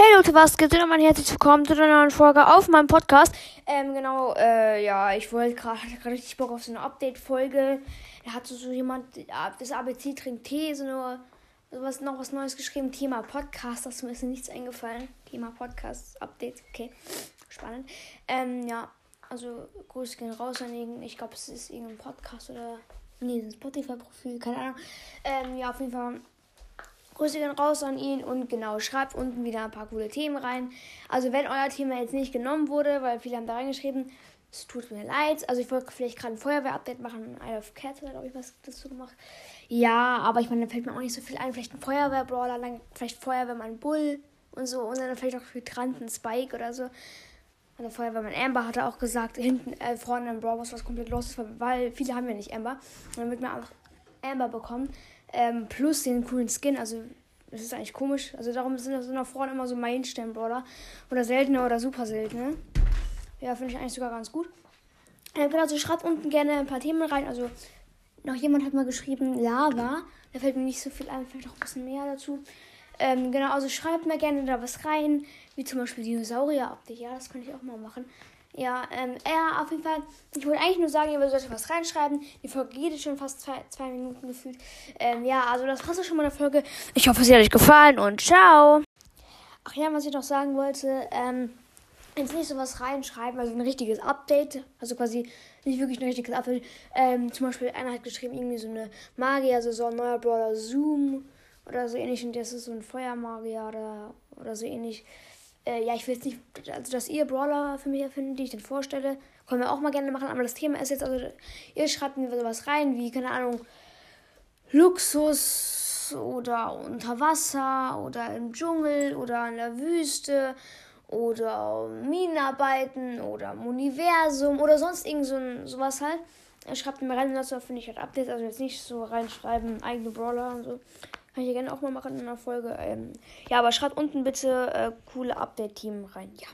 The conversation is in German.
Hey Leute, was geht? Und mein herzlich willkommen zu einer neuen Folge auf meinem Podcast. Ähm, genau, äh, ja, ich wollte gerade, richtig Bock auf so eine Update-Folge. Da hat so, jemand, das ABC trinkt Tee, so nur sowas, noch was Neues geschrieben. Thema Podcast, das ist mir ist nichts eingefallen. Thema Podcast, Update, okay, spannend. Ähm, ja, also Grüße gehen raus an irgendeinen, ich glaube, es ist irgendein Podcast oder, nee, ein Spotify-Profil, keine Ahnung. Ähm, ja, auf jeden Fall Grüße gehen raus an ihn und genau, schreibt unten wieder ein paar coole Themen rein. Also wenn euer Thema jetzt nicht genommen wurde, weil viele haben da reingeschrieben, es tut mir leid. Also ich wollte vielleicht gerade ein Feuerwehr-Update machen. Isle of Cats hat, glaube ich, was dazu gemacht. Ja, aber ich meine, da fällt mir auch nicht so viel ein. Vielleicht ein Feuerwehr-Brawler, vielleicht Feuerwehrmann Bull und so. Und dann vielleicht auch Hydranten Spike oder so. Also Feuerwehrmann Amber hatte auch gesagt, hinten äh, vorne im Brawl was komplett los ist, weil viele haben ja nicht Amber. Und dann wird man auch Amber bekommen. Ähm, plus den coolen Skin. Also, das ist eigentlich komisch. Also, darum sind das nach vorne immer so Meilenstein-Brawler. Oder seltene oder super seltene. Ja, finde ich eigentlich sogar ganz gut. Ähm, genau, also schreibt unten gerne ein paar Themen rein. Also, noch jemand hat mal geschrieben Lava. Da fällt mir nicht so viel ein, vielleicht auch ein bisschen mehr dazu. Ähm, genau, also schreibt mir gerne da was rein, wie zum Beispiel Dinosaurier-Update. Ja, das könnte ich auch mal machen. Ja, ähm, ja, auf jeden Fall. Ich wollte eigentlich nur sagen, ihr solltet was reinschreiben. Die Folge geht schon fast zwei, zwei Minuten gefühlt. Ähm, ja, also das war's auch schon mal der Folge. Ich hoffe, es hat euch gefallen und ciao. Ach ja, was ich noch sagen wollte, ähm, jetzt nicht so was reinschreiben, also ein richtiges Update, also quasi nicht wirklich ein richtiges Update. Ähm, zum Beispiel einer hat geschrieben, irgendwie so eine Magier-Saison, neuer Brawler Zoom oder so ähnlich und das ist so ein Feuermagier oder, oder so ähnlich. Äh, ja, ich will jetzt nicht, also dass ihr Brawler für mich erfinden, die ich dann vorstelle, können wir auch mal gerne machen, aber das Thema ist jetzt, also ihr schreibt mir sowas rein, wie, keine Ahnung, Luxus oder unter Wasser oder im Dschungel oder in der Wüste oder Minenarbeiten oder im Universum oder sonst irgend so sowas halt. Schreibt mir rein, dazu finde ich halt Updates, also jetzt nicht so reinschreiben, eigene Brawler und so. Kann ich ja gerne auch mal machen in einer Folge. Ähm, ja, aber schreibt unten bitte äh, coole Update-Team rein. Ja.